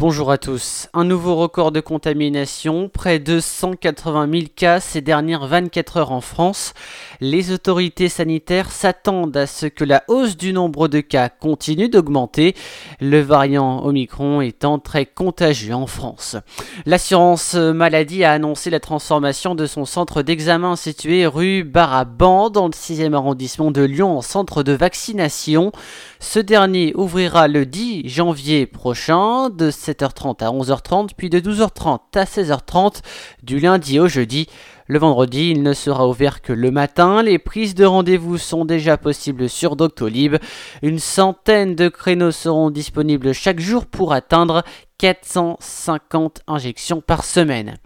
Bonjour à tous. Un nouveau record de contamination, près de 180 000 cas ces dernières 24 heures en France. Les autorités sanitaires s'attendent à ce que la hausse du nombre de cas continue d'augmenter, le variant Omicron étant très contagieux en France. L'assurance maladie a annoncé la transformation de son centre d'examen situé rue Baraban dans le 6e arrondissement de Lyon en centre de vaccination. Ce dernier ouvrira le 10 janvier prochain de 7h30 à 11h30, puis de 12h30 à 16h30 du lundi au jeudi. Le vendredi, il ne sera ouvert que le matin. Les prises de rendez-vous sont déjà possibles sur Doctolib. Une centaine de créneaux seront disponibles chaque jour pour atteindre 450 injections par semaine.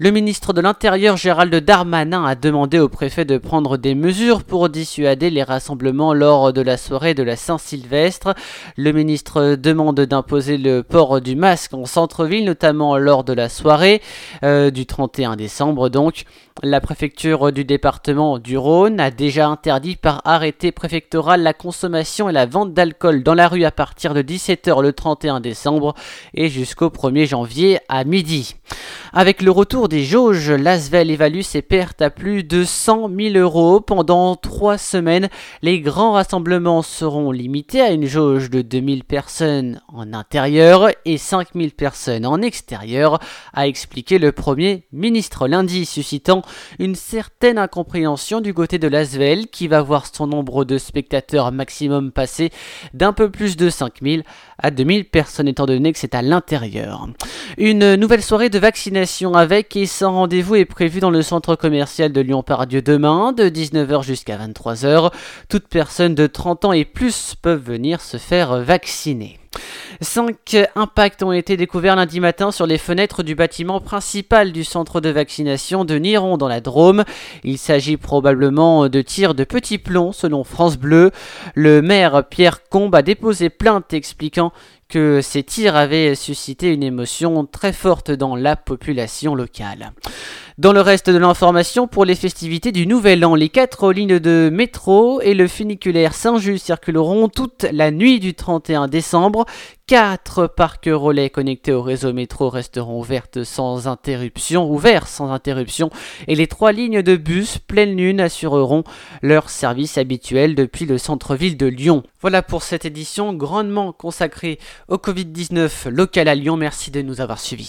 Le ministre de l'Intérieur Gérald Darmanin a demandé au préfet de prendre des mesures pour dissuader les rassemblements lors de la soirée de la Saint-Sylvestre. Le ministre demande d'imposer le port du masque en centre-ville, notamment lors de la soirée euh, du 31 décembre donc. La préfecture du département du Rhône a déjà interdit par arrêté préfectoral la consommation et la vente d'alcool dans la rue à partir de 17h le 31 décembre et jusqu'au 1er janvier à midi. Avec le retour des jauges, l'Asvel évalue ses pertes à plus de 100 000 euros pendant trois semaines. Les grands rassemblements seront limités à une jauge de 2000 personnes en intérieur et 5000 personnes en extérieur, a expliqué le Premier ministre lundi, suscitant une certaine incompréhension du côté de l'Asvel qui va voir son nombre de spectateurs maximum passer d'un peu plus de 5000 à 2000 personnes étant donné que c'est à l'intérieur. Une nouvelle soirée de vaccination avec et sans rendez-vous est prévue dans le centre commercial de Lyon-Pardieu demain de 19h jusqu'à 23h. Toutes personnes de 30 ans et plus peuvent venir se faire vacciner. Cinq impacts ont été découverts lundi matin sur les fenêtres du bâtiment principal du centre de vaccination de Niron dans la Drôme. Il s'agit probablement de tirs de petits plombs selon France Bleu. Le maire Pierre Combe a déposé plainte expliquant que ces tirs avaient suscité une émotion très forte dans la population locale. Dans le reste de l'information, pour les festivités du Nouvel An, les quatre lignes de métro et le funiculaire Saint-Just circuleront toute la nuit du 31 décembre. Quatre parcs relais connectés au réseau métro resteront ouvertes sans interruption, ouverts sans interruption, et les trois lignes de bus pleine lune assureront leur service habituel depuis le centre-ville de Lyon. Voilà pour cette édition grandement consacrée au Covid-19 local à Lyon. Merci de nous avoir suivis.